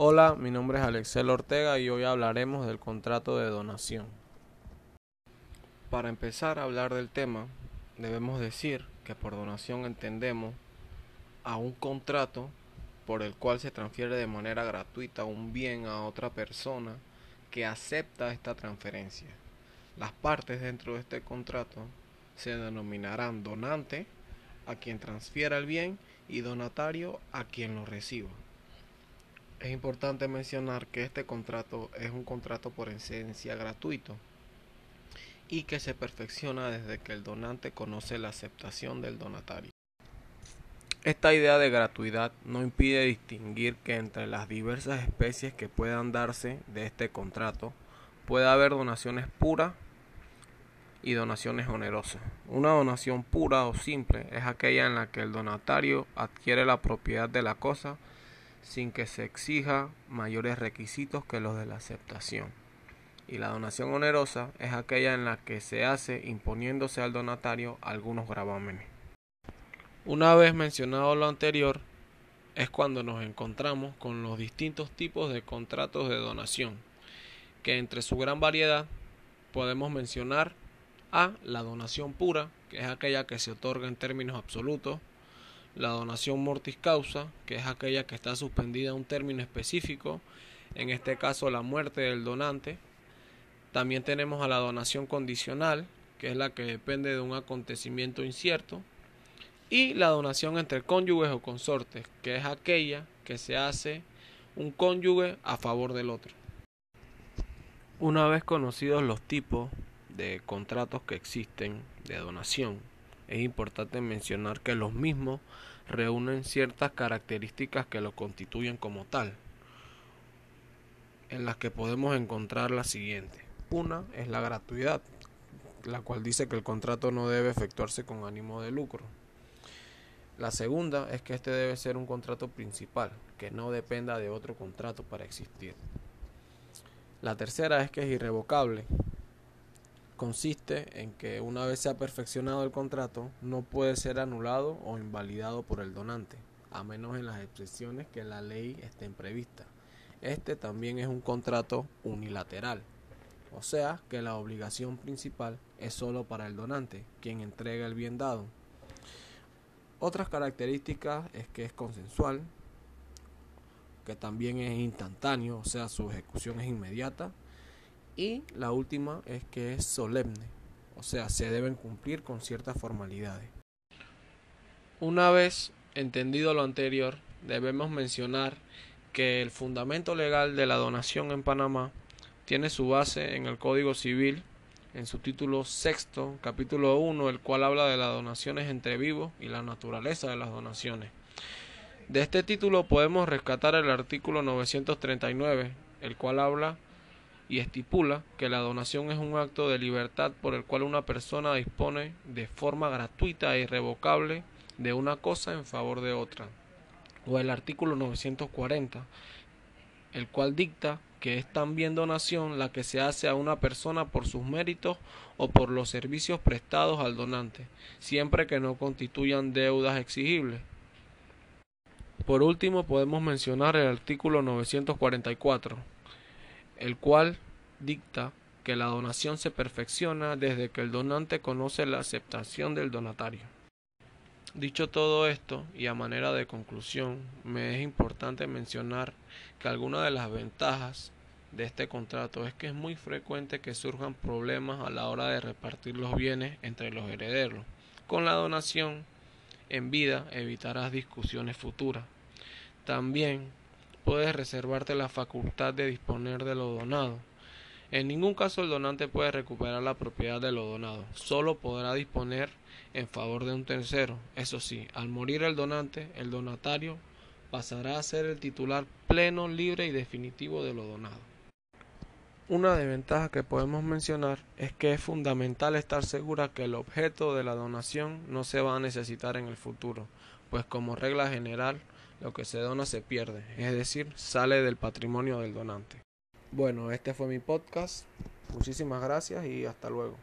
Hola, mi nombre es Alexel Ortega y hoy hablaremos del contrato de donación. Para empezar a hablar del tema, debemos decir que por donación entendemos a un contrato por el cual se transfiere de manera gratuita un bien a otra persona que acepta esta transferencia. Las partes dentro de este contrato se denominarán donante a quien transfiera el bien y donatario a quien lo reciba. Es importante mencionar que este contrato es un contrato por esencia gratuito y que se perfecciona desde que el donante conoce la aceptación del donatario. Esta idea de gratuidad no impide distinguir que entre las diversas especies que puedan darse de este contrato puede haber donaciones puras y donaciones onerosas. Una donación pura o simple es aquella en la que el donatario adquiere la propiedad de la cosa sin que se exija mayores requisitos que los de la aceptación. Y la donación onerosa es aquella en la que se hace imponiéndose al donatario algunos gravámenes. Una vez mencionado lo anterior, es cuando nos encontramos con los distintos tipos de contratos de donación, que entre su gran variedad podemos mencionar a la donación pura, que es aquella que se otorga en términos absolutos, la donación mortis causa, que es aquella que está suspendida a un término específico, en este caso la muerte del donante. También tenemos a la donación condicional, que es la que depende de un acontecimiento incierto, y la donación entre cónyuges o consortes, que es aquella que se hace un cónyuge a favor del otro. Una vez conocidos los tipos de contratos que existen de donación, es importante mencionar que los mismos reúnen ciertas características que lo constituyen como tal, en las que podemos encontrar la siguiente. Una es la gratuidad, la cual dice que el contrato no debe efectuarse con ánimo de lucro. La segunda es que este debe ser un contrato principal, que no dependa de otro contrato para existir. La tercera es que es irrevocable. Consiste en que una vez se ha perfeccionado el contrato, no puede ser anulado o invalidado por el donante, a menos en las excepciones que la ley esté prevista. Este también es un contrato unilateral, o sea que la obligación principal es solo para el donante, quien entrega el bien dado, otras características es que es consensual, que también es instantáneo, o sea, su ejecución es inmediata. Y la última es que es solemne, o sea, se deben cumplir con ciertas formalidades. Una vez entendido lo anterior, debemos mencionar que el fundamento legal de la donación en Panamá tiene su base en el Código Civil en su título sexto, capítulo 1, el cual habla de las donaciones entre vivos y la naturaleza de las donaciones. De este título podemos rescatar el artículo 939, el cual habla y estipula que la donación es un acto de libertad por el cual una persona dispone de forma gratuita e irrevocable de una cosa en favor de otra. O el artículo 940, el cual dicta que es también donación la que se hace a una persona por sus méritos o por los servicios prestados al donante, siempre que no constituyan deudas exigibles. Por último, podemos mencionar el artículo 944, el cual dicta que la donación se perfecciona desde que el donante conoce la aceptación del donatario. Dicho todo esto, y a manera de conclusión, me es importante mencionar que algunas de las ventajas de este contrato es que es muy frecuente que surjan problemas a la hora de repartir los bienes entre los herederos. Con la donación en vida evitarás discusiones futuras. También puedes reservarte la facultad de disponer de lo donado. En ningún caso el donante puede recuperar la propiedad de lo donado, solo podrá disponer en favor de un tercero. Eso sí, al morir el donante, el donatario pasará a ser el titular pleno, libre y definitivo de lo donado. Una desventaja que podemos mencionar es que es fundamental estar segura que el objeto de la donación no se va a necesitar en el futuro, pues como regla general lo que se dona se pierde, es decir, sale del patrimonio del donante. Bueno, este fue mi podcast. Muchísimas gracias y hasta luego.